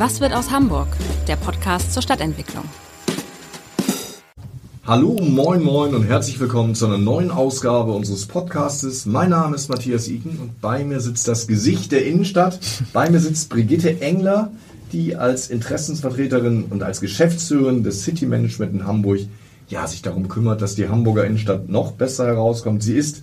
Was wird aus Hamburg? Der Podcast zur Stadtentwicklung. Hallo, moin, moin und herzlich willkommen zu einer neuen Ausgabe unseres Podcastes. Mein Name ist Matthias Iken und bei mir sitzt das Gesicht der Innenstadt. Bei mir sitzt Brigitte Engler, die als Interessensvertreterin und als Geschäftsführerin des City Management in Hamburg ja, sich darum kümmert, dass die Hamburger Innenstadt noch besser herauskommt. Sie ist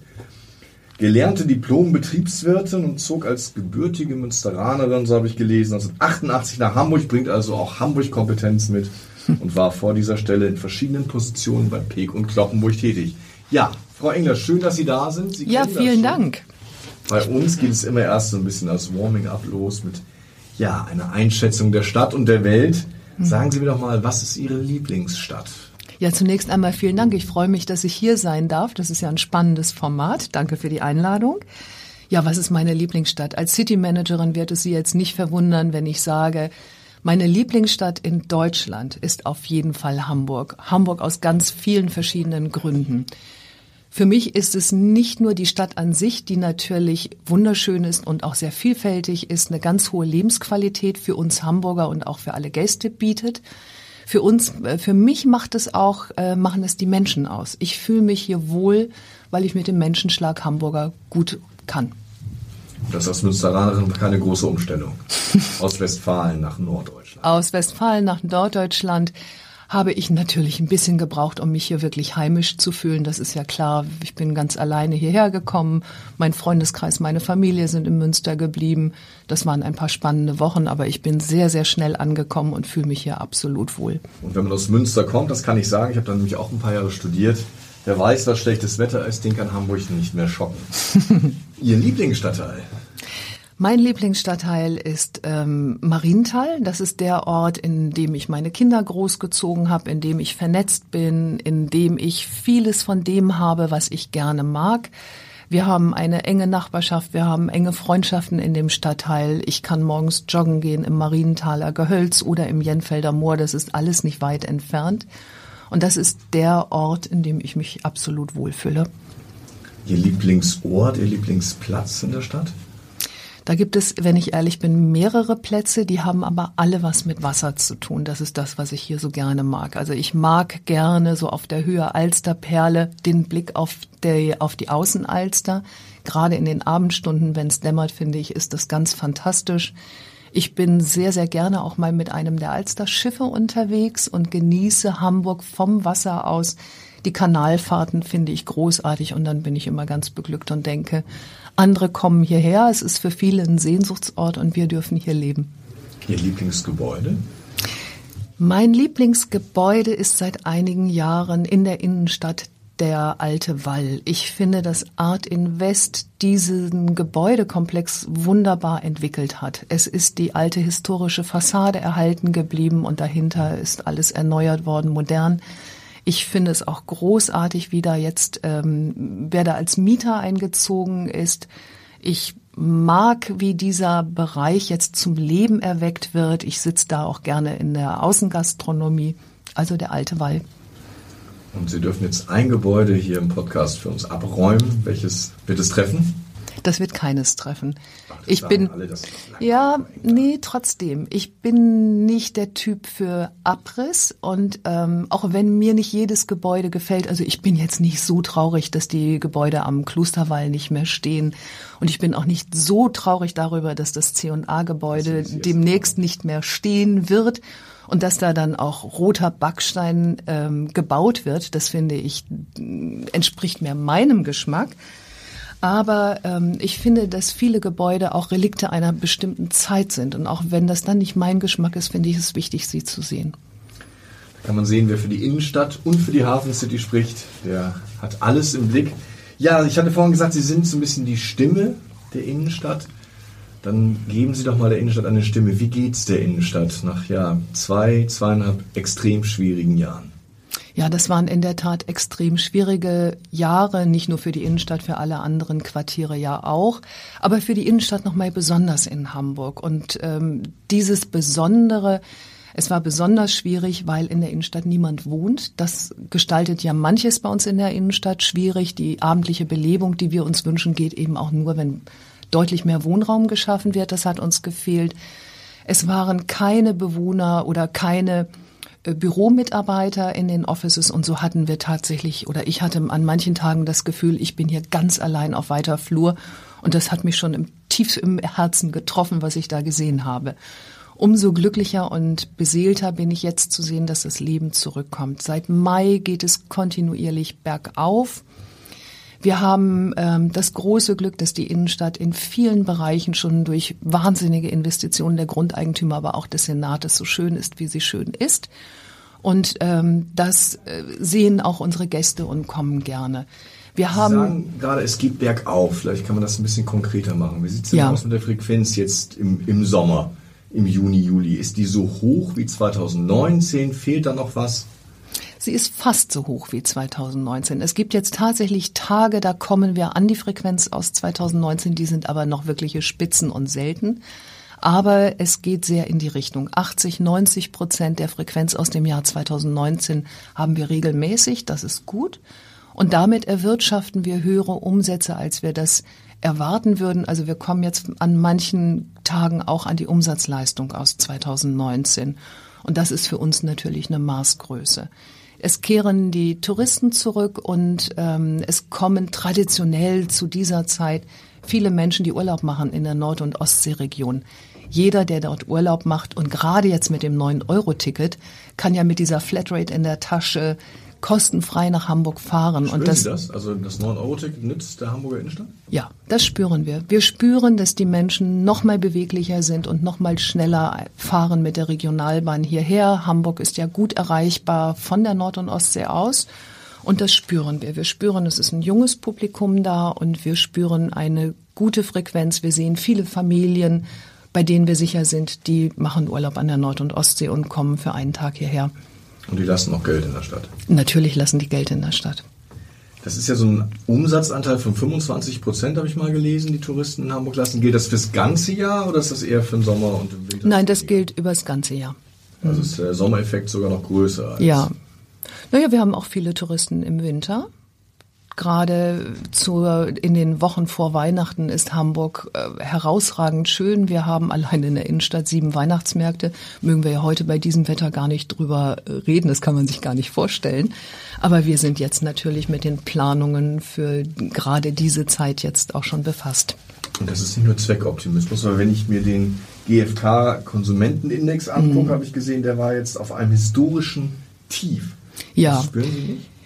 gelernte Diplom-Betriebswirtin und zog als gebürtige Münsteranerin, so habe ich gelesen, 1988 nach Hamburg, bringt also auch Hamburg-Kompetenz mit und war vor dieser Stelle in verschiedenen Positionen bei Peek und Kloppenburg tätig. Ja, Frau Engler, schön, dass Sie da sind. Sie ja, vielen Dank. Bei uns geht es immer erst so ein bisschen als Warming-up los mit ja, einer Einschätzung der Stadt und der Welt. Hm. Sagen Sie mir doch mal, was ist Ihre Lieblingsstadt? Ja, zunächst einmal vielen Dank. Ich freue mich, dass ich hier sein darf. Das ist ja ein spannendes Format. Danke für die Einladung. Ja, was ist meine Lieblingsstadt? Als City Managerin wird es Sie jetzt nicht verwundern, wenn ich sage, meine Lieblingsstadt in Deutschland ist auf jeden Fall Hamburg. Hamburg aus ganz vielen verschiedenen Gründen. Für mich ist es nicht nur die Stadt an sich, die natürlich wunderschön ist und auch sehr vielfältig ist, eine ganz hohe Lebensqualität für uns Hamburger und auch für alle Gäste bietet für uns, äh, für mich macht es auch, äh, machen es die Menschen aus. Ich fühle mich hier wohl, weil ich mit dem Menschenschlag Hamburger gut kann. Das ist als Münsteranerin keine große Umstellung. Aus Westfalen nach Norddeutschland. Aus Westfalen nach Norddeutschland habe ich natürlich ein bisschen gebraucht, um mich hier wirklich heimisch zu fühlen. Das ist ja klar. Ich bin ganz alleine hierher gekommen. Mein Freundeskreis, meine Familie sind in Münster geblieben. Das waren ein paar spannende Wochen, aber ich bin sehr, sehr schnell angekommen und fühle mich hier absolut wohl. Und wenn man aus Münster kommt, das kann ich sagen, ich habe dann nämlich auch ein paar Jahre studiert. Wer weiß, was schlechtes Wetter ist, den kann Hamburg nicht mehr schocken. Ihr Lieblingsstadtteil? Mein Lieblingsstadtteil ist ähm, Marienthal. Das ist der Ort, in dem ich meine Kinder großgezogen habe, in dem ich vernetzt bin, in dem ich vieles von dem habe, was ich gerne mag. Wir haben eine enge Nachbarschaft, wir haben enge Freundschaften in dem Stadtteil. Ich kann morgens joggen gehen im Marienthaler Gehölz oder im Jenfelder Moor. Das ist alles nicht weit entfernt. Und das ist der Ort, in dem ich mich absolut wohlfühle. Ihr Lieblingsort, Ihr Lieblingsplatz in der Stadt? Da gibt es, wenn ich ehrlich bin, mehrere Plätze, die haben aber alle was mit Wasser zu tun. Das ist das, was ich hier so gerne mag. Also ich mag gerne so auf der Höhe Alsterperle den Blick auf, der, auf die Außenalster. Gerade in den Abendstunden, wenn es dämmert, finde ich, ist das ganz fantastisch. Ich bin sehr, sehr gerne auch mal mit einem der Alster-Schiffe unterwegs und genieße Hamburg vom Wasser aus. Die Kanalfahrten finde ich großartig und dann bin ich immer ganz beglückt und denke, andere kommen hierher. Es ist für viele ein Sehnsuchtsort und wir dürfen hier leben. Ihr Lieblingsgebäude? Mein Lieblingsgebäude ist seit einigen Jahren in der Innenstadt der alte Wall. Ich finde, dass Art Invest diesen Gebäudekomplex wunderbar entwickelt hat. Es ist die alte historische Fassade erhalten geblieben und dahinter ist alles erneuert worden, modern. Ich finde es auch großartig, wie da jetzt, ähm, wer da als Mieter eingezogen ist. Ich mag, wie dieser Bereich jetzt zum Leben erweckt wird. Ich sitze da auch gerne in der Außengastronomie, also der alte Wall. Und Sie dürfen jetzt ein Gebäude hier im Podcast für uns abräumen. Welches wird es treffen? Das wird keines treffen. Ich bin, ja, nee, trotzdem. Ich bin nicht der Typ für Abriss und ähm, auch wenn mir nicht jedes Gebäude gefällt, also ich bin jetzt nicht so traurig, dass die Gebäude am Klosterwall nicht mehr stehen und ich bin auch nicht so traurig darüber, dass das C&A-Gebäude demnächst nicht mehr stehen wird und dass da dann auch roter Backstein ähm, gebaut wird. Das finde ich entspricht mehr meinem Geschmack. Aber ähm, ich finde, dass viele Gebäude auch Relikte einer bestimmten Zeit sind. Und auch wenn das dann nicht mein Geschmack ist, finde ich es wichtig, sie zu sehen. Da kann man sehen, wer für die Innenstadt und für die Hafen City spricht. Der hat alles im Blick. Ja, ich hatte vorhin gesagt, Sie sind so ein bisschen die Stimme der Innenstadt. Dann geben Sie doch mal der Innenstadt eine Stimme. Wie geht's der Innenstadt nach ja, zwei, zweieinhalb extrem schwierigen Jahren? Ja, das waren in der Tat extrem schwierige Jahre, nicht nur für die Innenstadt, für alle anderen Quartiere ja auch, aber für die Innenstadt nochmal besonders in Hamburg. Und ähm, dieses Besondere, es war besonders schwierig, weil in der Innenstadt niemand wohnt. Das gestaltet ja manches bei uns in der Innenstadt schwierig. Die abendliche Belebung, die wir uns wünschen, geht eben auch nur, wenn deutlich mehr Wohnraum geschaffen wird. Das hat uns gefehlt. Es waren keine Bewohner oder keine Büromitarbeiter in den Offices und so hatten wir tatsächlich oder ich hatte an manchen Tagen das Gefühl, ich bin hier ganz allein auf weiter Flur und das hat mich schon im, tief im Herzen getroffen, was ich da gesehen habe. Umso glücklicher und beseelter bin ich jetzt zu sehen, dass das Leben zurückkommt. Seit Mai geht es kontinuierlich bergauf. Wir haben ähm, das große Glück, dass die Innenstadt in vielen Bereichen schon durch wahnsinnige Investitionen der Grundeigentümer, aber auch des Senates so schön ist, wie sie schön ist. Und ähm, das äh, sehen auch unsere Gäste und kommen gerne. Wir haben Sie sagen gerade, es geht bergauf. Vielleicht kann man das ein bisschen konkreter machen. Wie sieht es denn ja. aus mit der Frequenz jetzt im, im Sommer, im Juni, Juli? Ist die so hoch wie 2019? Fehlt da noch was? Sie ist fast so hoch wie 2019. Es gibt jetzt tatsächlich Tage, da kommen wir an die Frequenz aus 2019, die sind aber noch wirkliche Spitzen und selten. Aber es geht sehr in die Richtung. 80, 90 Prozent der Frequenz aus dem Jahr 2019 haben wir regelmäßig. Das ist gut. Und damit erwirtschaften wir höhere Umsätze, als wir das erwarten würden. Also wir kommen jetzt an manchen Tagen auch an die Umsatzleistung aus 2019. Und das ist für uns natürlich eine Maßgröße. Es kehren die Touristen zurück und ähm, es kommen traditionell zu dieser Zeit viele Menschen, die Urlaub machen in der Nord- und Ostseeregion. Jeder, der dort Urlaub macht und gerade jetzt mit dem 9-Euro-Ticket, kann ja mit dieser Flatrate in der Tasche kostenfrei nach Hamburg fahren. Spüren und das, Sie das? Also das 9-Euro-Ticket nützt der Hamburger Innenstadt? Ja, das spüren wir. Wir spüren, dass die Menschen noch mal beweglicher sind und noch mal schneller fahren mit der Regionalbahn hierher. Hamburg ist ja gut erreichbar von der Nord- und Ostsee aus. Und das spüren wir. Wir spüren, es ist ein junges Publikum da und wir spüren eine gute Frequenz. Wir sehen viele Familien, bei denen wir sicher sind, die machen Urlaub an der Nord- und Ostsee und kommen für einen Tag hierher. Und die lassen auch Geld in der Stadt? Natürlich lassen die Geld in der Stadt. Das ist ja so ein Umsatzanteil von 25 Prozent, habe ich mal gelesen, die Touristen in Hamburg lassen. Gilt das fürs ganze Jahr oder ist das eher für den Sommer und den Winter? Nein, das gilt über das ganze Jahr. Also ist der Sommereffekt sogar noch größer. Als ja. Naja, wir haben auch viele Touristen im Winter. Gerade zu, in den Wochen vor Weihnachten ist Hamburg äh, herausragend schön. Wir haben allein in der Innenstadt sieben Weihnachtsmärkte. Mögen wir ja heute bei diesem Wetter gar nicht drüber äh, reden. Das kann man sich gar nicht vorstellen. Aber wir sind jetzt natürlich mit den Planungen für gerade diese Zeit jetzt auch schon befasst. Und das ist nicht nur Zweckoptimismus, weil wenn ich mir den GfK-Konsumentenindex angucke, mhm. habe ich gesehen, der war jetzt auf einem historischen Tief. Ja. Das spüren Sie nicht?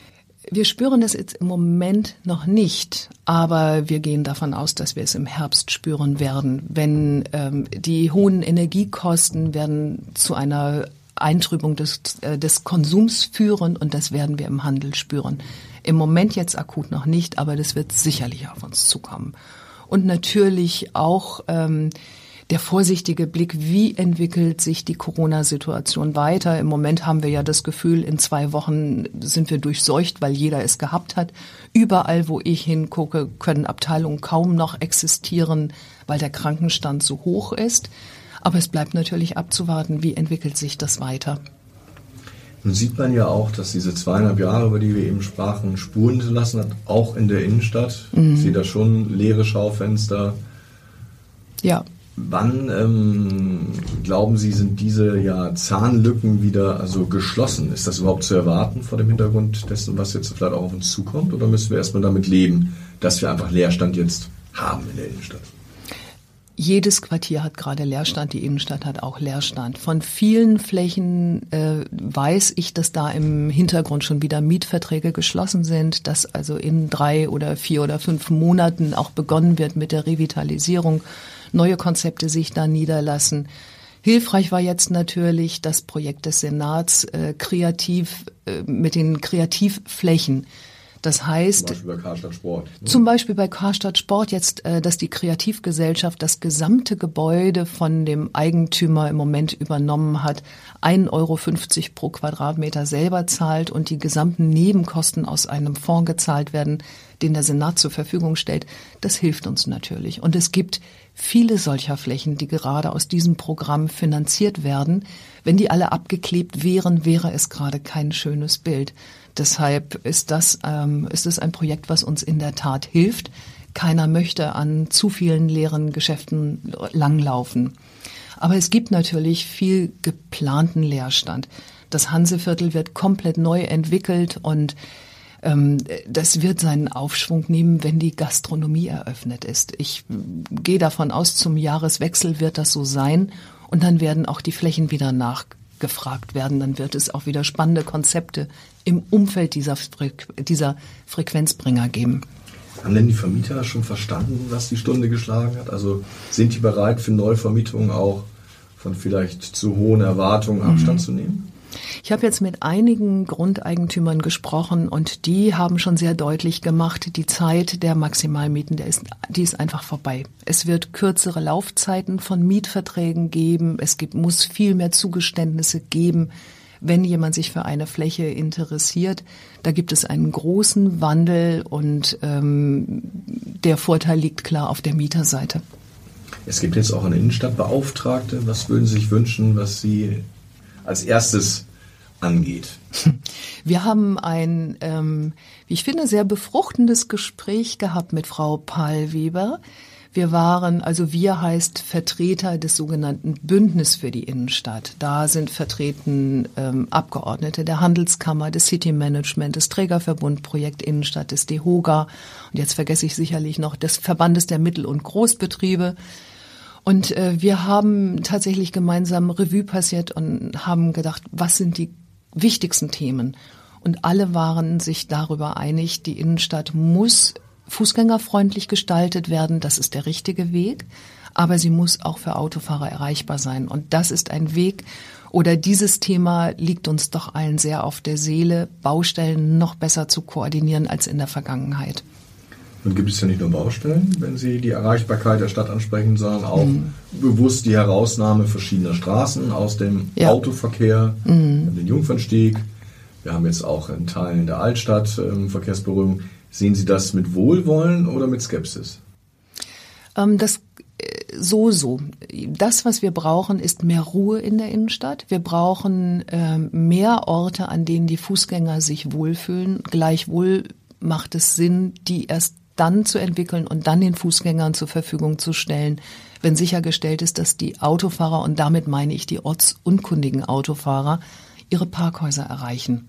Wir spüren es jetzt im Moment noch nicht, aber wir gehen davon aus, dass wir es im Herbst spüren werden, wenn ähm, die hohen Energiekosten werden zu einer Eintrübung des, äh, des Konsums führen und das werden wir im Handel spüren. Im Moment jetzt akut noch nicht, aber das wird sicherlich auf uns zukommen. Und natürlich auch ähm, der vorsichtige Blick, wie entwickelt sich die Corona-Situation weiter. Im Moment haben wir ja das Gefühl, in zwei Wochen sind wir durchseucht, weil jeder es gehabt hat. Überall, wo ich hingucke, können Abteilungen kaum noch existieren, weil der Krankenstand so hoch ist. Aber es bleibt natürlich abzuwarten, wie entwickelt sich das weiter. Nun sieht man ja auch, dass diese zweieinhalb Jahre, über die wir eben sprachen, Spuren hinterlassen hat, auch in der Innenstadt. Mhm. Ich sehe da schon leere Schaufenster. Ja, Wann ähm, glauben Sie, sind diese ja, Zahnlücken wieder also geschlossen? Ist das überhaupt zu erwarten vor dem Hintergrund dessen, was jetzt vielleicht auch auf uns zukommt? Oder müssen wir erstmal damit leben, dass wir einfach Leerstand jetzt haben in der Innenstadt? Jedes Quartier hat gerade Leerstand, die Innenstadt hat auch Leerstand. Von vielen Flächen äh, weiß ich, dass da im Hintergrund schon wieder Mietverträge geschlossen sind, dass also in drei oder vier oder fünf Monaten auch begonnen wird mit der Revitalisierung neue Konzepte sich da niederlassen. Hilfreich war jetzt natürlich das Projekt des Senats äh, kreativ äh, mit den Kreativflächen. Das heißt, zum Beispiel bei Karstadt Sport. Ne? Zum Beispiel bei Karstadt Sport jetzt, äh, dass die Kreativgesellschaft das gesamte Gebäude von dem Eigentümer im Moment übernommen hat, 1,50 Euro pro Quadratmeter selber zahlt und die gesamten Nebenkosten aus einem Fonds gezahlt werden, den der Senat zur Verfügung stellt. Das hilft uns natürlich. Und es gibt viele solcher Flächen, die gerade aus diesem Programm finanziert werden. Wenn die alle abgeklebt wären, wäre es gerade kein schönes Bild. Deshalb ist das, ähm, ist es ein Projekt, was uns in der Tat hilft. Keiner möchte an zu vielen leeren Geschäften langlaufen. Aber es gibt natürlich viel geplanten Leerstand. Das Hanseviertel wird komplett neu entwickelt und das wird seinen Aufschwung nehmen, wenn die Gastronomie eröffnet ist. Ich gehe davon aus, zum Jahreswechsel wird das so sein und dann werden auch die Flächen wieder nachgefragt werden. Dann wird es auch wieder spannende Konzepte im Umfeld dieser, Fre dieser Frequenzbringer geben. Haben denn die Vermieter schon verstanden, was die Stunde geschlagen hat? Also sind die bereit für Neuvermietungen auch von vielleicht zu hohen Erwartungen Abstand mhm. zu nehmen? Ich habe jetzt mit einigen Grundeigentümern gesprochen und die haben schon sehr deutlich gemacht, die Zeit der Maximalmieten, der ist, die ist einfach vorbei. Es wird kürzere Laufzeiten von Mietverträgen geben. Es gibt, muss viel mehr Zugeständnisse geben, wenn jemand sich für eine Fläche interessiert. Da gibt es einen großen Wandel und ähm, der Vorteil liegt klar auf der Mieterseite. Es gibt jetzt auch eine Innenstadtbeauftragte. Was würden Sie sich wünschen, was Sie als erstes angeht? Wir haben ein, ähm, wie ich finde, sehr befruchtendes Gespräch gehabt mit Frau Pahlweber. Wir waren, also wir heißt Vertreter des sogenannten Bündnis für die Innenstadt. Da sind vertreten ähm, Abgeordnete der Handelskammer, des City Management, des Trägerverbund Projekt Innenstadt, des DEHOGA und jetzt vergesse ich sicherlich noch des Verbandes der Mittel- und Großbetriebe. Und äh, wir haben tatsächlich gemeinsam Revue passiert und haben gedacht, was sind die wichtigsten Themen? Und alle waren sich darüber einig, die Innenstadt muss fußgängerfreundlich gestaltet werden. Das ist der richtige Weg. Aber sie muss auch für Autofahrer erreichbar sein. Und das ist ein Weg, oder dieses Thema liegt uns doch allen sehr auf der Seele, Baustellen noch besser zu koordinieren als in der Vergangenheit. Nun gibt es ja nicht nur Baustellen, wenn Sie die Erreichbarkeit der Stadt ansprechen, sondern auch mhm. bewusst die Herausnahme verschiedener Straßen aus dem ja. Autoverkehr, mhm. den Jungfernstieg. Wir haben jetzt auch in Teilen der Altstadt ähm, Verkehrsberührung. Sehen Sie das mit Wohlwollen oder mit Skepsis? Ähm, das äh, so, so. Das, was wir brauchen, ist mehr Ruhe in der Innenstadt. Wir brauchen äh, mehr Orte, an denen die Fußgänger sich wohlfühlen. Gleichwohl macht es Sinn, die erst dann zu entwickeln und dann den Fußgängern zur Verfügung zu stellen, wenn sichergestellt ist, dass die Autofahrer, und damit meine ich die ortsunkundigen Autofahrer, ihre Parkhäuser erreichen.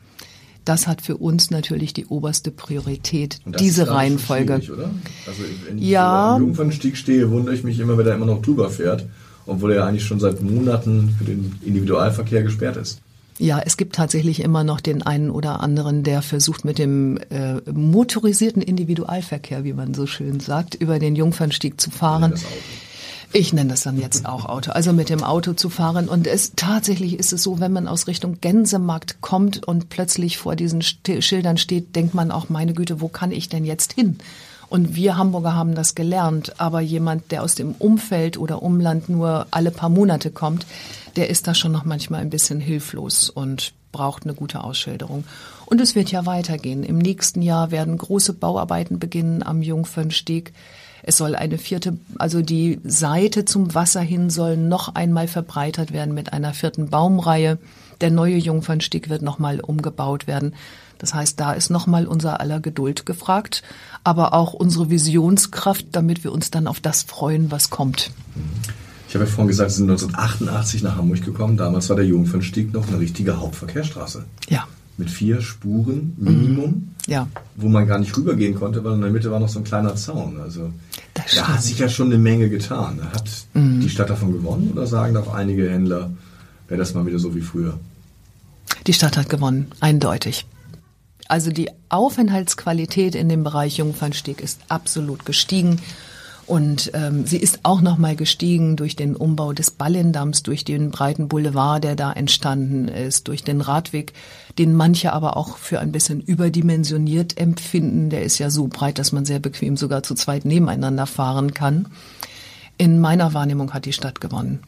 Das hat für uns natürlich die oberste Priorität, diese Reihenfolge. Oder? Also wenn ich ja. am Jungfernstieg stehe, wundere ich mich immer, wenn er immer noch drüber fährt, obwohl er eigentlich schon seit Monaten für den Individualverkehr gesperrt ist. Ja, es gibt tatsächlich immer noch den einen oder anderen, der versucht mit dem äh, motorisierten Individualverkehr, wie man so schön sagt, über den Jungfernstieg zu fahren. Ich nenne das dann jetzt auch Auto, also mit dem Auto zu fahren. Und es tatsächlich ist es so, wenn man aus Richtung Gänsemarkt kommt und plötzlich vor diesen Schildern steht, denkt man auch, meine Güte, wo kann ich denn jetzt hin? Und wir Hamburger haben das gelernt. Aber jemand, der aus dem Umfeld oder Umland nur alle paar Monate kommt, der ist da schon noch manchmal ein bisschen hilflos und braucht eine gute Ausschilderung. Und es wird ja weitergehen. Im nächsten Jahr werden große Bauarbeiten beginnen am Jungfernstieg. Es soll eine vierte, also die Seite zum Wasser hin soll noch einmal verbreitert werden mit einer vierten Baumreihe. Der neue Jungfernstieg wird nochmal umgebaut werden. Das heißt, da ist nochmal unser aller Geduld gefragt, aber auch unsere Visionskraft, damit wir uns dann auf das freuen, was kommt. Ich habe ja vorhin gesagt, Sie sind 1988 nach Hamburg gekommen. Damals war der Jungfernstieg noch eine richtige Hauptverkehrsstraße. Ja. Mit vier Spuren Minimum. Mhm. Ja. Wo man gar nicht rübergehen konnte, weil in der Mitte war noch so ein kleiner Zaun. Also da hat sich ja schon eine Menge getan. Hat mhm. die Stadt davon gewonnen oder sagen auch einige Händler, wäre das mal wieder so wie früher? Die Stadt hat gewonnen, eindeutig. Also die Aufenthaltsqualität in dem Bereich Jungfernstieg ist absolut gestiegen. Und ähm, sie ist auch nochmal gestiegen durch den Umbau des Ballendamms, durch den breiten Boulevard, der da entstanden ist, durch den Radweg, den manche aber auch für ein bisschen überdimensioniert empfinden. Der ist ja so breit, dass man sehr bequem sogar zu zweit nebeneinander fahren kann. In meiner Wahrnehmung hat die Stadt gewonnen.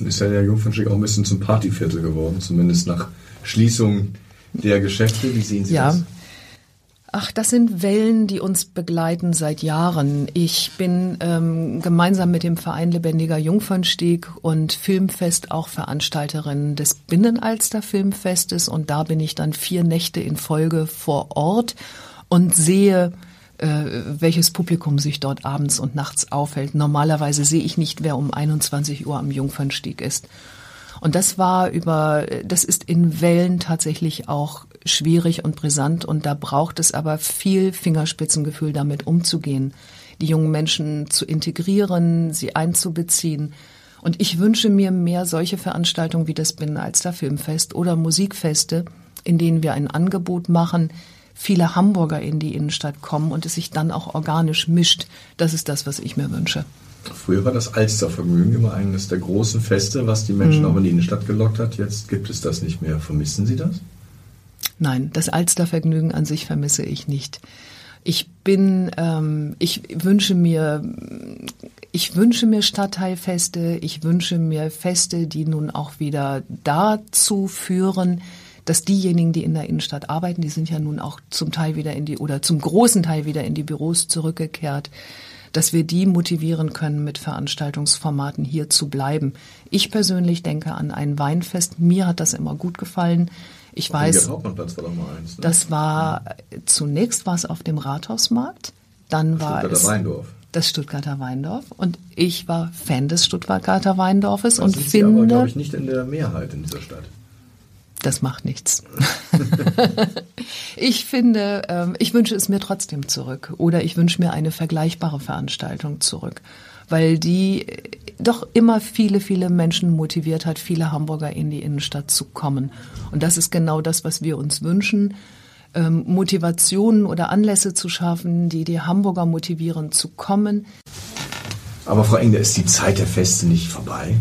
Ist ja der Jungfernstieg auch ein bisschen zum Partyviertel geworden, zumindest nach Schließung der Geschäfte. Wie sehen Sie ja. das? Ach, das sind Wellen, die uns begleiten seit Jahren. Ich bin ähm, gemeinsam mit dem Verein Lebendiger Jungfernstieg und Filmfest auch Veranstalterin des Binnenalster Filmfestes und da bin ich dann vier Nächte in Folge vor Ort und sehe, äh, welches Publikum sich dort abends und nachts aufhält. Normalerweise sehe ich nicht, wer um 21 Uhr am Jungfernstieg ist. Und das war über, das ist in Wellen tatsächlich auch schwierig und brisant und da braucht es aber viel Fingerspitzengefühl, damit umzugehen, die jungen Menschen zu integrieren, sie einzubeziehen. Und ich wünsche mir mehr solche Veranstaltungen wie das Binnenalster Filmfest oder Musikfeste, in denen wir ein Angebot machen, viele Hamburger in die Innenstadt kommen und es sich dann auch organisch mischt. Das ist das, was ich mir wünsche. Früher war das Alstervergnügen immer eines der großen Feste, was die Menschen mhm. auch in die Innenstadt gelockt hat. Jetzt gibt es das nicht mehr. Vermissen Sie das? Nein, das Alstervergnügen an sich vermisse ich nicht. Ich bin, ähm, ich wünsche mir, ich wünsche mir Stadtteilfeste, ich wünsche mir Feste, die nun auch wieder dazu führen, dass diejenigen, die in der Innenstadt arbeiten, die sind ja nun auch zum Teil wieder in die oder zum großen Teil wieder in die Büros zurückgekehrt, dass wir die motivieren können, mit Veranstaltungsformaten hier zu bleiben. Ich persönlich denke an ein Weinfest. Mir hat das immer gut gefallen. Ich weiß, Hauptmannplatz war doch mal eins. Ne? Das war zunächst war es auf dem Rathausmarkt, dann war Stuttgarter es Weindorf. das Stuttgarter Weindorf und ich war Fan des Stuttgarter Weindorfes Da und sind Sie finde, aber, glaube ich, nicht in der Mehrheit in dieser Stadt. das macht nichts. ich finde, ähm, ich wünsche es mir trotzdem zurück oder ich wünsche mir eine vergleichbare Veranstaltung zurück, weil die doch immer viele, viele Menschen motiviert hat, viele Hamburger in die Innenstadt zu kommen. Und das ist genau das, was wir uns wünschen. Ähm, Motivationen oder Anlässe zu schaffen, die die Hamburger motivieren zu kommen. Aber Frau Engler, ist die Zeit der Feste nicht vorbei?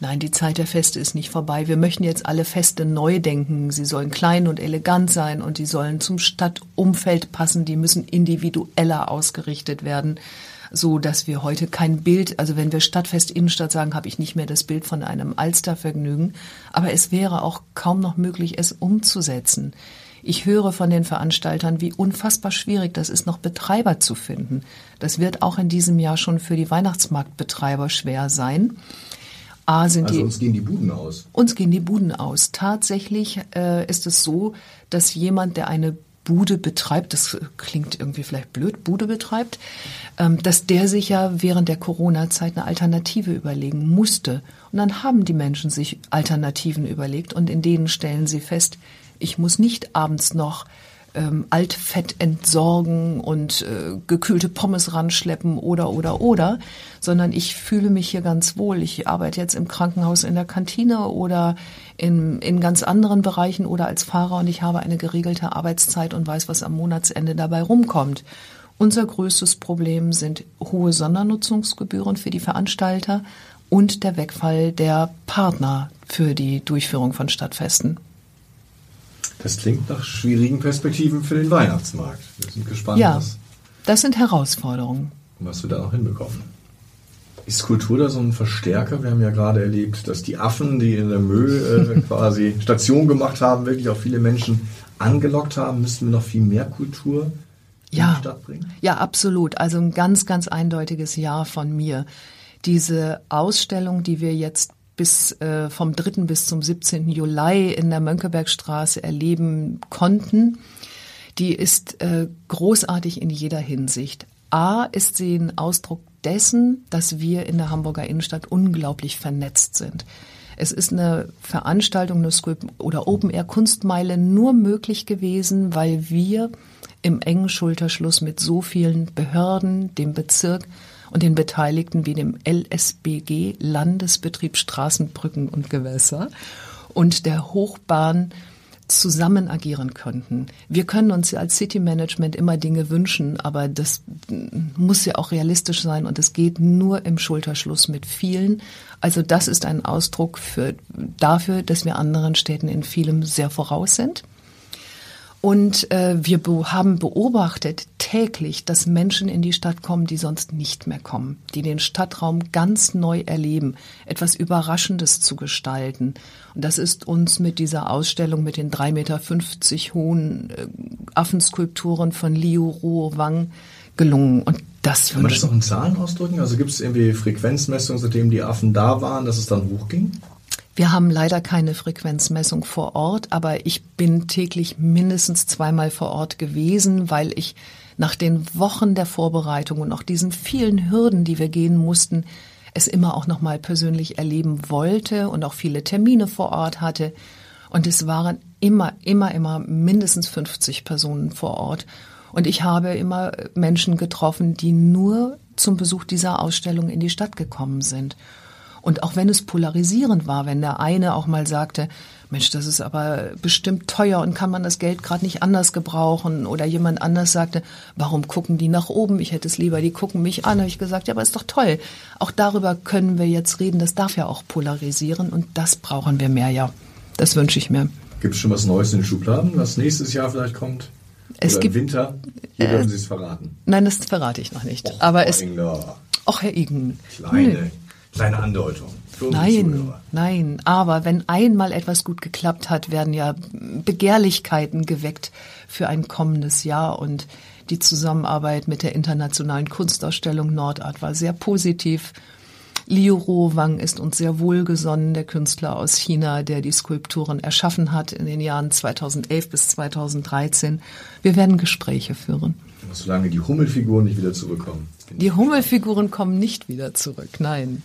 Nein, die Zeit der Feste ist nicht vorbei. Wir möchten jetzt alle Feste neu denken. Sie sollen klein und elegant sein und die sollen zum Stadtumfeld passen. Die müssen individueller ausgerichtet werden so dass wir heute kein Bild, also wenn wir Stadtfest Innenstadt sagen, habe ich nicht mehr das Bild von einem Alstervergnügen, aber es wäre auch kaum noch möglich, es umzusetzen. Ich höre von den Veranstaltern, wie unfassbar schwierig das ist, noch Betreiber zu finden. Das wird auch in diesem Jahr schon für die Weihnachtsmarktbetreiber schwer sein. A, sind also die, uns gehen die Buden aus. Uns gehen die Buden aus. Tatsächlich äh, ist es so, dass jemand, der eine Bude betreibt, das klingt irgendwie vielleicht blöd, Bude betreibt, ähm, dass der sich ja während der Corona-Zeit eine Alternative überlegen musste. Und dann haben die Menschen sich Alternativen überlegt und in denen stellen sie fest, ich muss nicht abends noch ähm, Altfett entsorgen und äh, gekühlte Pommes ranschleppen oder oder oder, sondern ich fühle mich hier ganz wohl. Ich arbeite jetzt im Krankenhaus in der Kantine oder in, in ganz anderen Bereichen oder als Fahrer und ich habe eine geregelte Arbeitszeit und weiß, was am Monatsende dabei rumkommt. Unser größtes Problem sind hohe Sondernutzungsgebühren für die Veranstalter und der Wegfall der Partner für die Durchführung von Stadtfesten. Das klingt nach schwierigen Perspektiven für den Weihnachtsmarkt. Wir sind gespannt, ja, was, das sind Herausforderungen. was wir da noch hinbekommen. Ist Kultur da so ein Verstärker? Wir haben ja gerade erlebt, dass die Affen, die in der Müll äh, quasi Station gemacht haben, wirklich auch viele Menschen angelockt haben. Müssten wir noch viel mehr Kultur ja, in die Stadt bringen? Ja, absolut. Also ein ganz, ganz eindeutiges Ja von mir. Diese Ausstellung, die wir jetzt bis äh, vom 3. bis zum 17. Juli in der Mönckebergstraße erleben konnten, die ist äh, großartig in jeder Hinsicht. A ist sie ein Ausdruck dessen, dass wir in der Hamburger Innenstadt unglaublich vernetzt sind. Es ist eine Veranstaltung eine Script oder Open Air Kunstmeile nur möglich gewesen, weil wir im engen Schulterschluss mit so vielen Behörden, dem Bezirk und den Beteiligten wie dem LSBG, Landesbetrieb Straßenbrücken und Gewässer, und der Hochbahn zusammen agieren könnten. Wir können uns ja als City Management immer Dinge wünschen, aber das muss ja auch realistisch sein und es geht nur im Schulterschluss mit vielen. Also das ist ein Ausdruck für, dafür, dass wir anderen Städten in vielem sehr voraus sind. Und äh, wir be haben beobachtet täglich, dass Menschen in die Stadt kommen, die sonst nicht mehr kommen, die den Stadtraum ganz neu erleben, etwas Überraschendes zu gestalten. Und das ist uns mit dieser Ausstellung mit den 3,50 Meter hohen äh, Affenskulpturen von Liu Ruo Wang gelungen. Und das Kann man das noch in Zahlen ausdrücken? Also gibt es irgendwie Frequenzmessungen, seitdem die Affen da waren, dass es dann hochging? Wir haben leider keine Frequenzmessung vor Ort, aber ich bin täglich mindestens zweimal vor Ort gewesen, weil ich nach den Wochen der Vorbereitung und auch diesen vielen Hürden, die wir gehen mussten, es immer auch noch mal persönlich erleben wollte und auch viele Termine vor Ort hatte. Und es waren immer, immer, immer mindestens 50 Personen vor Ort. Und ich habe immer Menschen getroffen, die nur zum Besuch dieser Ausstellung in die Stadt gekommen sind. Und auch wenn es polarisierend war, wenn der eine auch mal sagte, Mensch, das ist aber bestimmt teuer und kann man das Geld gerade nicht anders gebrauchen. Oder jemand anders sagte, warum gucken die nach oben? Ich hätte es lieber, die gucken mich an. Habe ich gesagt, ja, aber ist doch toll. Auch darüber können wir jetzt reden. Das darf ja auch polarisieren und das brauchen wir mehr, ja. Das wünsche ich mir. Gibt es schon was Neues in den Schubladen, was nächstes Jahr vielleicht kommt? Es Oder gibt, im Winter? Hier äh, dürfen Sie es verraten. Nein, das verrate ich noch nicht. Och, aber es. Ach, Herr Igen. Kleine. Hm. Kleine Andeutung. Nein, nein. Aber wenn einmal etwas gut geklappt hat, werden ja Begehrlichkeiten geweckt für ein kommendes Jahr und die Zusammenarbeit mit der internationalen Kunstausstellung Nordart war sehr positiv. Liu Ruowang ist uns sehr wohlgesonnen, der Künstler aus China, der die Skulpturen erschaffen hat in den Jahren 2011 bis 2013. Wir werden Gespräche führen. Solange die Hummelfiguren nicht wieder zurückkommen. Die Hummelfiguren kommen nicht wieder zurück, nein.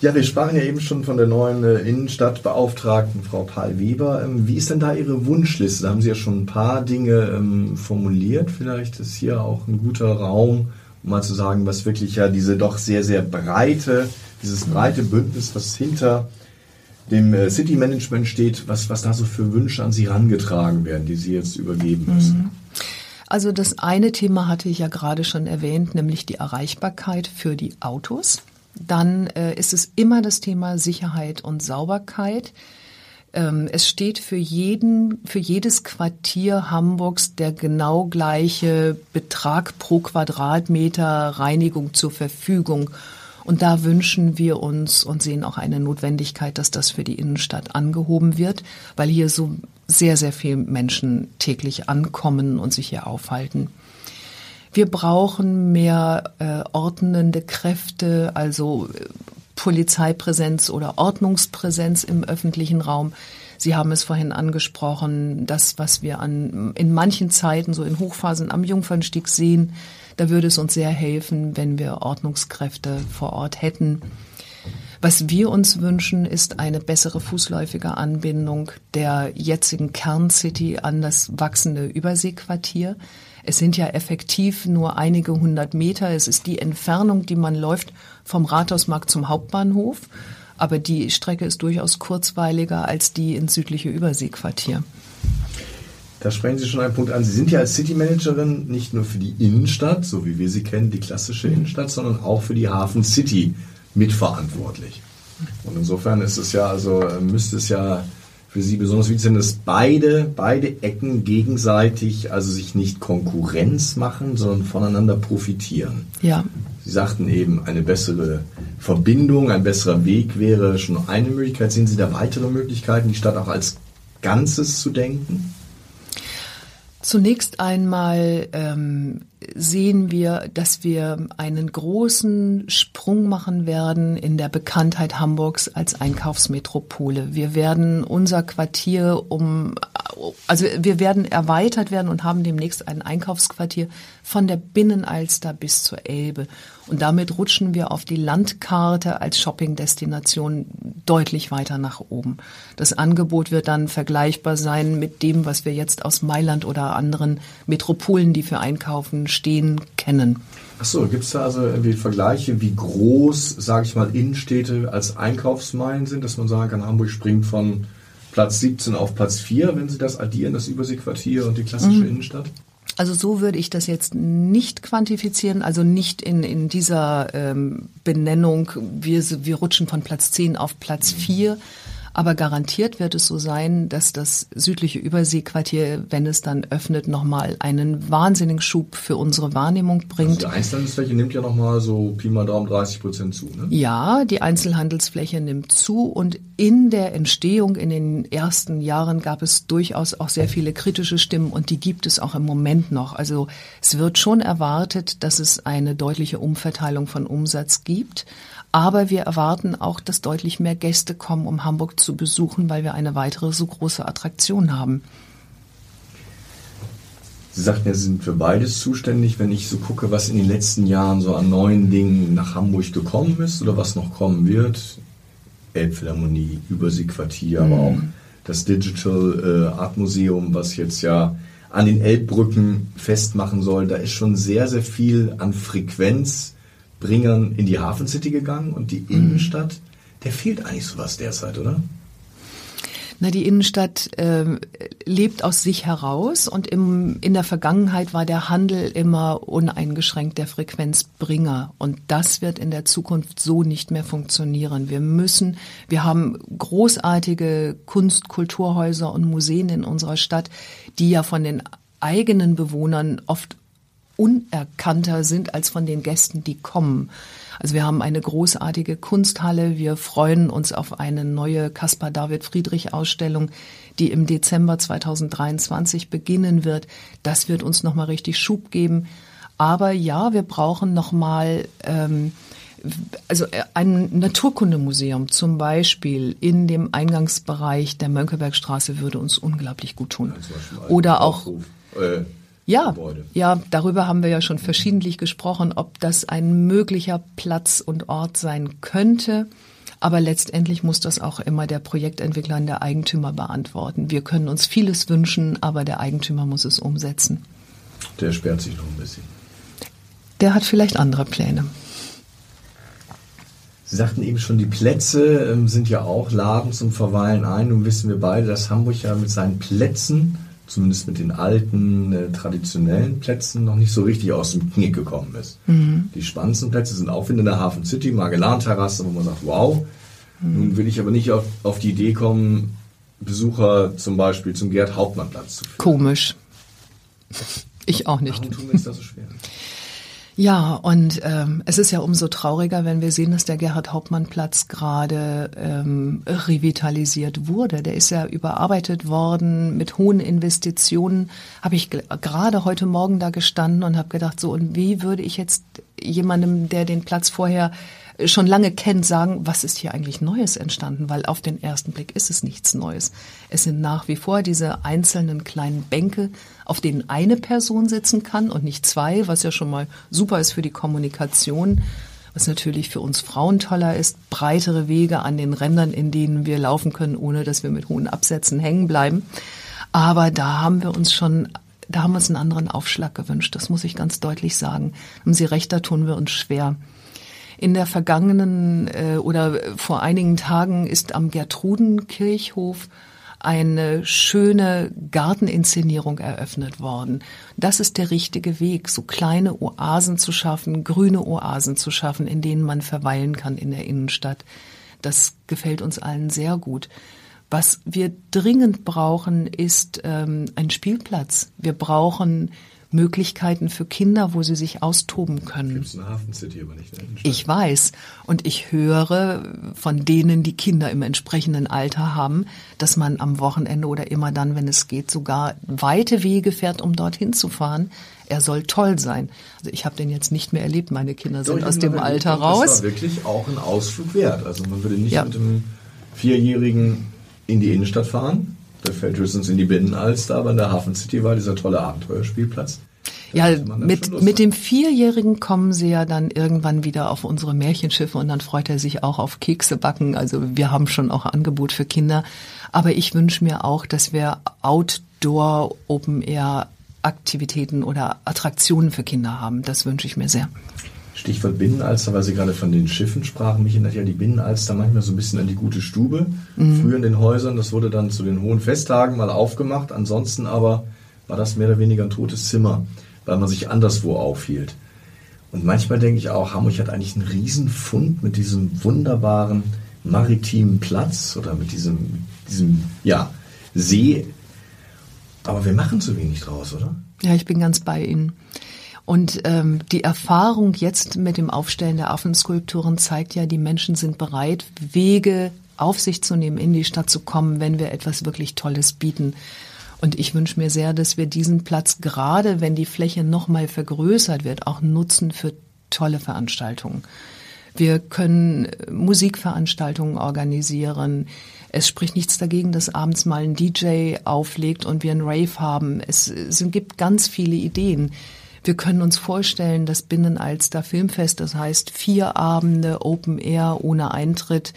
Ja, wir sprachen ja eben schon von der neuen äh, Innenstadtbeauftragten, Frau Paul Weber. Ähm, wie ist denn da Ihre Wunschliste? Da haben Sie ja schon ein paar Dinge ähm, formuliert. Vielleicht ist hier auch ein guter Raum, um mal zu sagen, was wirklich ja diese doch sehr, sehr breite, dieses breite Bündnis, was hinter dem äh, City Management steht, was, was da so für Wünsche an Sie herangetragen werden, die Sie jetzt übergeben müssen. Mhm. Also das eine Thema hatte ich ja gerade schon erwähnt, nämlich die Erreichbarkeit für die Autos dann äh, ist es immer das Thema Sicherheit und Sauberkeit. Ähm, es steht für jeden, für jedes Quartier Hamburgs der genau gleiche Betrag pro Quadratmeter Reinigung zur Verfügung. Und da wünschen wir uns und sehen auch eine Notwendigkeit, dass das für die Innenstadt angehoben wird, weil hier so sehr, sehr viele Menschen täglich ankommen und sich hier aufhalten. Wir brauchen mehr äh, ordnende Kräfte, also äh, Polizeipräsenz oder Ordnungspräsenz im öffentlichen Raum. Sie haben es vorhin angesprochen, das, was wir an, in manchen Zeiten, so in Hochphasen am Jungfernstieg sehen, da würde es uns sehr helfen, wenn wir Ordnungskräfte vor Ort hätten. Was wir uns wünschen, ist eine bessere fußläufige Anbindung der jetzigen Kerncity an das wachsende Überseequartier. Es sind ja effektiv nur einige hundert Meter. Es ist die Entfernung, die man läuft vom Rathausmarkt zum Hauptbahnhof. Aber die Strecke ist durchaus kurzweiliger als die ins südliche Überseequartier. Da sprechen Sie schon einen Punkt an. Sie sind ja als City Managerin nicht nur für die Innenstadt, so wie wir sie kennen, die klassische Innenstadt, sondern auch für die Hafen City mitverantwortlich. Und insofern ist es ja, also müsste es ja für Sie besonders wichtig sind, dass beide, beide Ecken gegenseitig, also sich nicht Konkurrenz machen, sondern voneinander profitieren. Ja. Sie sagten eben, eine bessere Verbindung, ein besserer Weg wäre schon eine Möglichkeit. Sehen Sie da weitere Möglichkeiten, die Stadt auch als Ganzes zu denken? Zunächst einmal ähm, sehen wir, dass wir einen großen Sprung machen werden in der Bekanntheit Hamburgs als Einkaufsmetropole. Wir werden unser Quartier um, also wir werden erweitert werden und haben demnächst ein Einkaufsquartier von der Binnenalster bis zur Elbe. Und damit rutschen wir auf die Landkarte als Shoppingdestination deutlich weiter nach oben. Das Angebot wird dann vergleichbar sein mit dem, was wir jetzt aus Mailand oder anderen Metropolen, die für Einkaufen stehen, kennen. Ach so, gibt es da also irgendwie Vergleiche, wie groß, sage ich mal, Innenstädte als Einkaufsmeilen sind, dass man sagen kann, Hamburg springt von Platz 17 auf Platz 4, wenn Sie das addieren, das Überseequartier und die klassische mhm. Innenstadt? Also so würde ich das jetzt nicht quantifizieren, also nicht in, in dieser ähm, Benennung, wir, wir rutschen von Platz 10 auf Platz 4, aber garantiert wird es so sein, dass das südliche Überseequartier, wenn es dann öffnet, nochmal einen wahnsinnigen Schub für unsere Wahrnehmung bringt. Also die Einzelhandelsfläche nimmt ja nochmal so Pi mal Daumen 30 Prozent zu, ne? Ja, die Einzelhandelsfläche nimmt zu und in der Entstehung in den ersten Jahren gab es durchaus auch sehr viele kritische Stimmen und die gibt es auch im Moment noch. Also es wird schon erwartet, dass es eine deutliche Umverteilung von Umsatz gibt. Aber wir erwarten auch, dass deutlich mehr Gäste kommen, um Hamburg zu besuchen, weil wir eine weitere so große Attraktion haben. Sie sagten ja, Sie sind für beides zuständig. Wenn ich so gucke, was in den letzten Jahren so an neuen Dingen nach Hamburg gekommen ist oder was noch kommen wird, Elbphilharmonie, Überseequartier, mhm. aber auch das Digital äh, Art Museum, was jetzt ja an den Elbbrücken festmachen soll, da ist schon sehr, sehr viel an Frequenz Bringern in die Hafen City gegangen und die Innenstadt, der fehlt eigentlich sowas derzeit, oder? Na, die Innenstadt äh, lebt aus sich heraus und im, in der Vergangenheit war der Handel immer uneingeschränkt der Frequenzbringer und das wird in der Zukunft so nicht mehr funktionieren. Wir müssen, wir haben großartige Kunst, Kulturhäuser und Museen in unserer Stadt, die ja von den eigenen Bewohnern oft unerkannter sind als von den Gästen, die kommen. Also wir haben eine großartige Kunsthalle. Wir freuen uns auf eine neue Caspar David Friedrich Ausstellung, die im Dezember 2023 beginnen wird. Das wird uns nochmal richtig Schub geben. Aber ja, wir brauchen nochmal ähm, also äh, ein Naturkundemuseum zum Beispiel in dem Eingangsbereich der Mönckebergstraße würde uns unglaublich gut tun. Oder auch äh, ja, Gebäude. ja, darüber haben wir ja schon verschiedentlich gesprochen, ob das ein möglicher Platz und Ort sein könnte. Aber letztendlich muss das auch immer der Projektentwickler und der Eigentümer beantworten. Wir können uns vieles wünschen, aber der Eigentümer muss es umsetzen. Der sperrt sich noch ein bisschen. Der hat vielleicht andere Pläne. Sie sagten eben schon, die Plätze ähm, sind ja auch Laden zum Verweilen ein. Nun wissen wir beide, dass Hamburg ja mit seinen Plätzen zumindest mit den alten, äh, traditionellen Plätzen noch nicht so richtig aus dem Knick gekommen ist. Mhm. Die spannendsten Plätze sind auch wieder in der Hafen City, Magellan-Terrasse, wo man sagt, wow, mhm. nun will ich aber nicht auf, auf die Idee kommen, Besucher zum Beispiel zum Gerd-Hauptmann-Platz zu führen. Komisch. Ich auch nicht. Warum tun wir uns das so schwer? Ja, und ähm, es ist ja umso trauriger, wenn wir sehen, dass der Gerhard-Hauptmann-Platz gerade ähm, revitalisiert wurde. Der ist ja überarbeitet worden mit hohen Investitionen. Habe ich gerade heute Morgen da gestanden und habe gedacht, so, und wie würde ich jetzt jemandem, der den Platz vorher schon lange kennt, sagen, was ist hier eigentlich Neues entstanden? Weil auf den ersten Blick ist es nichts Neues. Es sind nach wie vor diese einzelnen kleinen Bänke, auf denen eine Person sitzen kann und nicht zwei, was ja schon mal super ist für die Kommunikation. Was natürlich für uns Frauen toller ist, breitere Wege an den Rändern, in denen wir laufen können, ohne dass wir mit hohen Absätzen hängen bleiben. Aber da haben wir uns schon da haben wir uns einen anderen Aufschlag gewünscht. Das muss ich ganz deutlich sagen. Haben Sie recht, da tun wir uns schwer. In der vergangenen äh, oder vor einigen Tagen ist am Gertrudenkirchhof eine schöne Garteninszenierung eröffnet worden. Das ist der richtige Weg, so kleine Oasen zu schaffen, grüne Oasen zu schaffen, in denen man verweilen kann in der Innenstadt. Das gefällt uns allen sehr gut. Was wir dringend brauchen, ist ähm, ein Spielplatz. Wir brauchen Möglichkeiten für Kinder, wo sie sich austoben können. Gibt's eine Hafen City aber nicht. Ne? Ich weiß und ich höre von denen, die Kinder im entsprechenden Alter haben, dass man am Wochenende oder immer dann, wenn es geht, sogar weite Wege fährt, um dorthin zu fahren. Er soll toll sein. Also ich habe den jetzt nicht mehr erlebt. Meine Kinder sind aus dem Alter raus. Das war wirklich auch ein Ausflug wert. Also man würde nicht ja. mit einem Vierjährigen in die Innenstadt fahren, der fällt höchstens in die Binnenalster, aber in der Hafen City war dieser tolle Abenteuerspielplatz. Ja, mit, mit dem Vierjährigen kommen sie ja dann irgendwann wieder auf unsere Märchenschiffe und dann freut er sich auch auf Kekse backen. Also wir haben schon auch Angebot für Kinder. Aber ich wünsche mir auch, dass wir Outdoor Open Air Aktivitäten oder Attraktionen für Kinder haben. Das wünsche ich mir sehr. Stichwort Binnenalster, weil Sie gerade von den Schiffen sprachen. Mich erinnert ja die Binnenalster manchmal so ein bisschen an die gute Stube. Mhm. Früher in den Häusern, das wurde dann zu den hohen Festtagen mal aufgemacht. Ansonsten aber war das mehr oder weniger ein totes Zimmer, weil man sich anderswo aufhielt. Und manchmal denke ich auch, Hamburg hat eigentlich einen Riesenfund mit diesem wunderbaren maritimen Platz oder mit diesem, diesem ja, See. Aber wir machen zu wenig draus, oder? Ja, ich bin ganz bei Ihnen. Und ähm, die Erfahrung jetzt mit dem Aufstellen der Affenskulpturen zeigt ja, die Menschen sind bereit, Wege auf sich zu nehmen, in die Stadt zu kommen, wenn wir etwas wirklich Tolles bieten. Und ich wünsche mir sehr, dass wir diesen Platz, gerade wenn die Fläche nochmal vergrößert wird, auch nutzen für tolle Veranstaltungen. Wir können Musikveranstaltungen organisieren. Es spricht nichts dagegen, dass abends mal ein DJ auflegt und wir einen Rave haben. Es, es gibt ganz viele Ideen. Wir können uns vorstellen, das Binnenalster Filmfest, das heißt vier Abende Open Air ohne Eintritt,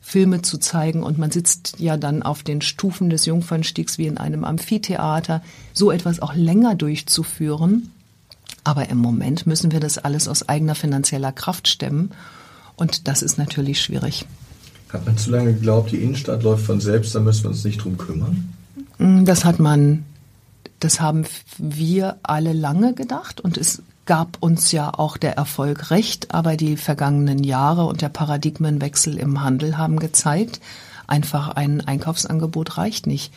Filme zu zeigen und man sitzt ja dann auf den Stufen des Jungfernstiegs wie in einem Amphitheater, so etwas auch länger durchzuführen. Aber im Moment müssen wir das alles aus eigener finanzieller Kraft stemmen und das ist natürlich schwierig. Hat man zu lange geglaubt, die Innenstadt läuft von selbst, da müssen wir uns nicht drum kümmern? Das hat man das haben wir alle lange gedacht und es gab uns ja auch der Erfolg recht, aber die vergangenen Jahre und der Paradigmenwechsel im Handel haben gezeigt, einfach ein Einkaufsangebot reicht nicht.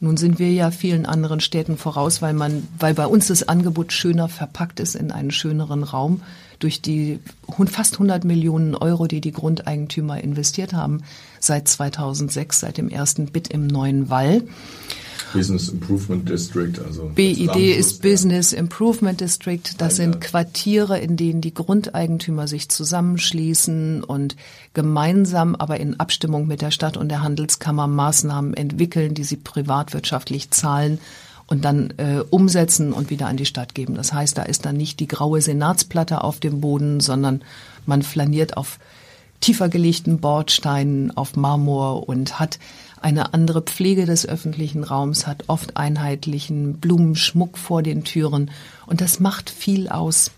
Nun sind wir ja vielen anderen Städten voraus, weil man, weil bei uns das Angebot schöner verpackt ist in einen schöneren Raum durch die fast 100 Millionen Euro, die die Grundeigentümer investiert haben seit 2006, seit dem ersten Bit im neuen Wall. Business Improvement District, also BID ist Business Improvement District. Das sind Quartiere, in denen die Grundeigentümer sich zusammenschließen und gemeinsam, aber in Abstimmung mit der Stadt und der Handelskammer Maßnahmen entwickeln, die sie privatwirtschaftlich zahlen und dann äh, umsetzen und wieder an die Stadt geben. Das heißt, da ist dann nicht die graue Senatsplatte auf dem Boden, sondern man flaniert auf tiefer gelegten Bordsteinen, auf Marmor und hat eine andere Pflege des öffentlichen Raums, hat oft einheitlichen Blumenschmuck vor den Türen und das macht viel aus.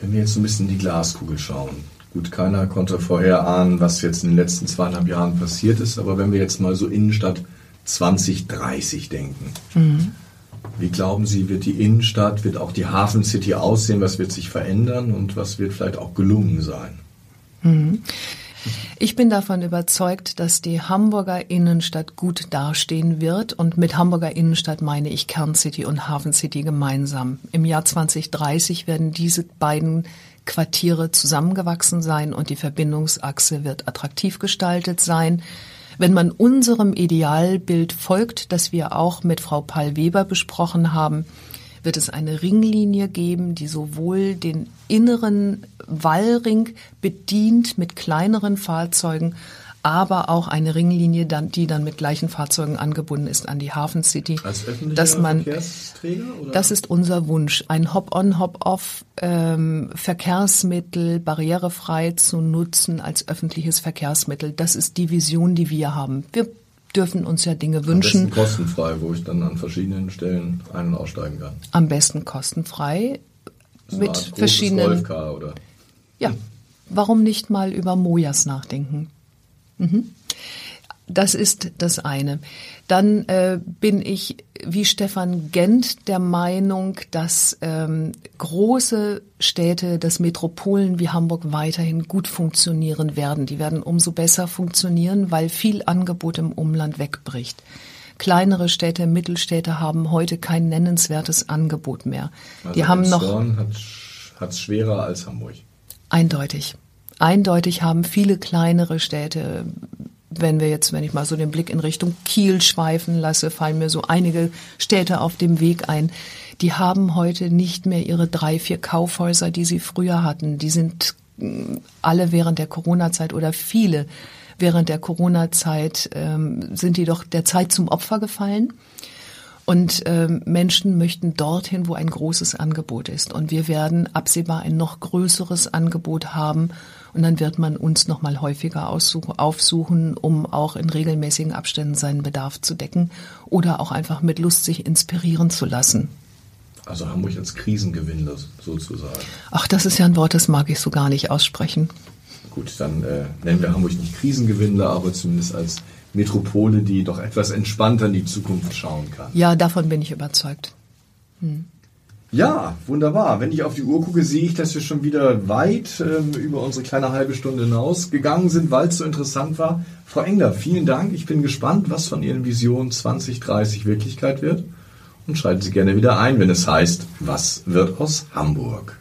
Wenn wir jetzt ein bisschen in die Glaskugel schauen, gut, keiner konnte vorher ahnen, was jetzt in den letzten zweieinhalb Jahren passiert ist, aber wenn wir jetzt mal so Innenstadt 2030 denken, mhm. wie glauben Sie, wird die Innenstadt, wird auch die Hafen City aussehen, was wird sich verändern und was wird vielleicht auch gelungen sein? Mhm. Ich bin davon überzeugt, dass die Hamburger Innenstadt gut dastehen wird. Und mit Hamburger Innenstadt meine ich Kerncity und Hafencity gemeinsam. Im Jahr 2030 werden diese beiden Quartiere zusammengewachsen sein und die Verbindungsachse wird attraktiv gestaltet sein. Wenn man unserem Idealbild folgt, das wir auch mit Frau Paul Weber besprochen haben, wird es eine Ringlinie geben, die sowohl den inneren Wallring bedient mit kleineren Fahrzeugen, aber auch eine Ringlinie, die dann mit gleichen Fahrzeugen angebunden ist an die Hafen City. Als öffentlicher dass man, Verkehrsträger? Oder? Das ist unser Wunsch, ein Hop-on, Hop-off ähm, Verkehrsmittel barrierefrei zu nutzen als öffentliches Verkehrsmittel. Das ist die Vision, die wir haben. Wir dürfen uns ja Dinge wünschen. Am besten kostenfrei, wo ich dann an verschiedenen Stellen ein- und aussteigen kann. Am besten kostenfrei so mit verschiedenen. Golfcar, oder? Ja, warum nicht mal über Mojas nachdenken? Mhm. Das ist das eine. Dann äh, bin ich wie Stefan Gent der Meinung, dass ähm, große Städte, dass Metropolen wie Hamburg weiterhin gut funktionieren werden. Die werden umso besser funktionieren, weil viel Angebot im Umland wegbricht. Kleinere Städte, Mittelstädte haben heute kein nennenswertes Angebot mehr. Also die haben noch hat es schwerer als Hamburg. Eindeutig. Eindeutig haben viele kleinere Städte wenn wir jetzt, wenn ich mal so den Blick in Richtung Kiel schweifen lasse, fallen mir so einige Städte auf dem Weg ein. Die haben heute nicht mehr ihre drei, vier Kaufhäuser, die sie früher hatten. Die sind mm, alle während der Corona-Zeit oder viele während der Corona-Zeit ähm, sind die doch der Zeit zum Opfer gefallen. Und ähm, Menschen möchten dorthin, wo ein großes Angebot ist. Und wir werden absehbar ein noch größeres Angebot haben und dann wird man uns noch mal häufiger aufsuchen, um auch in regelmäßigen Abständen seinen Bedarf zu decken oder auch einfach mit Lust sich inspirieren zu lassen. Also Hamburg als Krisengewinner sozusagen. Ach, das ist ja ein Wort, das mag ich so gar nicht aussprechen. Gut, dann äh, nennen wir Hamburg nicht Krisengewinner, aber zumindest als Metropole, die doch etwas entspannter in die Zukunft schauen kann. Ja, davon bin ich überzeugt. Hm. Ja, wunderbar. Wenn ich auf die Uhr gucke, sehe ich, dass wir schon wieder weit ähm, über unsere kleine halbe Stunde hinaus gegangen sind, weil es so interessant war. Frau Engler, vielen Dank. Ich bin gespannt, was von Ihren Visionen 2030 Wirklichkeit wird. Und schalten Sie gerne wieder ein, wenn es heißt, was wird aus Hamburg?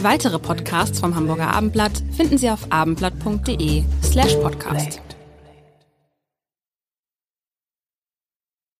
Weitere Podcasts vom Hamburger Abendblatt finden Sie auf abendblatt.de slash podcast.